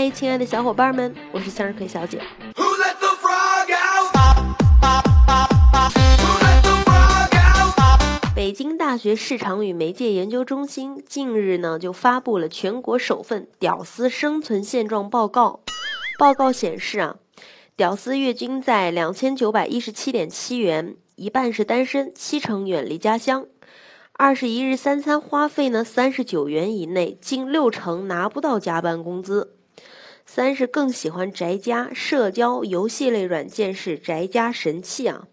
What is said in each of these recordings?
嗨，亲爱的小伙伴们，我是向日葵小姐。北京大学市场与媒介研究中心近日呢，就发布了全国首份“屌丝生存现状报告”。报告显示啊，屌丝月均在两千九百一十七点七元，一半是单身，七成远离家乡。二十一日三餐花费呢，三十九元以内，近六成拿不到加班工资。三是更喜欢宅家，社交游戏类软件是宅家神器啊。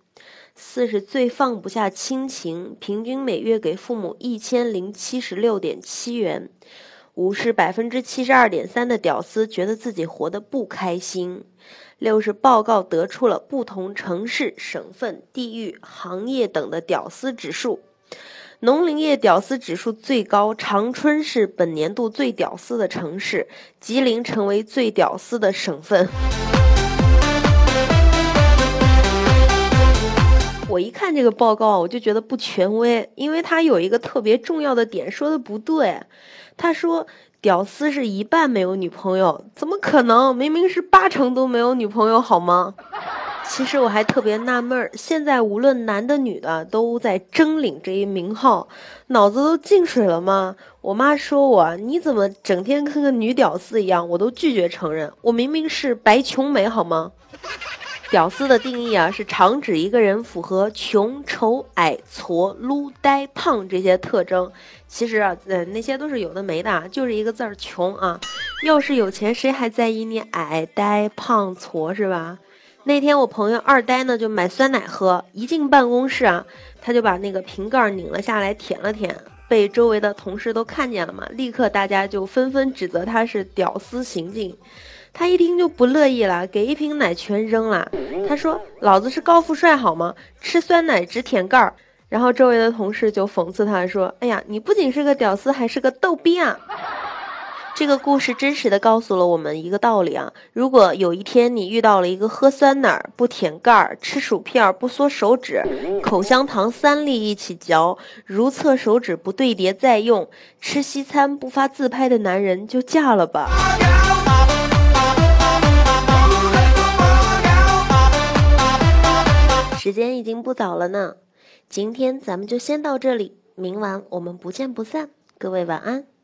四是最放不下亲情，平均每月给父母一千零七十六点七元。五是百分之七十二点三的屌丝觉得自己活得不开心。六是报告得出了不同城市、省份、地域、行业等的屌丝指数。农林业屌丝指数最高，长春是本年度最屌丝的城市，吉林成为最屌丝的省份。我一看这个报告，我就觉得不权威，因为他有一个特别重要的点说的不对。他说屌丝是一半没有女朋友，怎么可能？明明是八成都没有女朋友，好吗？其实我还特别纳闷儿，现在无论男的女的都在争领这一名号，脑子都进水了吗？我妈说我你怎么整天跟个女屌丝一样，我都拒绝承认，我明明是白穷美，好吗？屌丝的定义啊，是常指一个人符合穷、丑、矮、矬、撸、呆、胖这些特征。其实啊，呃，那些都是有的没的，就是一个字儿穷啊。要是有钱，谁还在意你矮、呆、胖、矬是吧？那天我朋友二呆呢，就买酸奶喝，一进办公室啊，他就把那个瓶盖拧了下来，舔了舔，被周围的同事都看见了嘛，立刻大家就纷纷指责他是屌丝行径。他一听就不乐意了，给一瓶奶全扔了。他说：“老子是高富帅好吗？吃酸奶只舔盖儿。”然后周围的同事就讽刺他说：“哎呀，你不仅是个屌丝，还是个逗逼啊！”这个故事真实的告诉了我们一个道理啊：如果有一天你遇到了一个喝酸奶不舔盖儿、吃薯片不缩手指、口香糖三粒一起嚼、如厕手指不对叠再用、吃西餐不发自拍的男人，就嫁了吧。时间已经不早了呢，今天咱们就先到这里，明晚我们不见不散。各位晚安。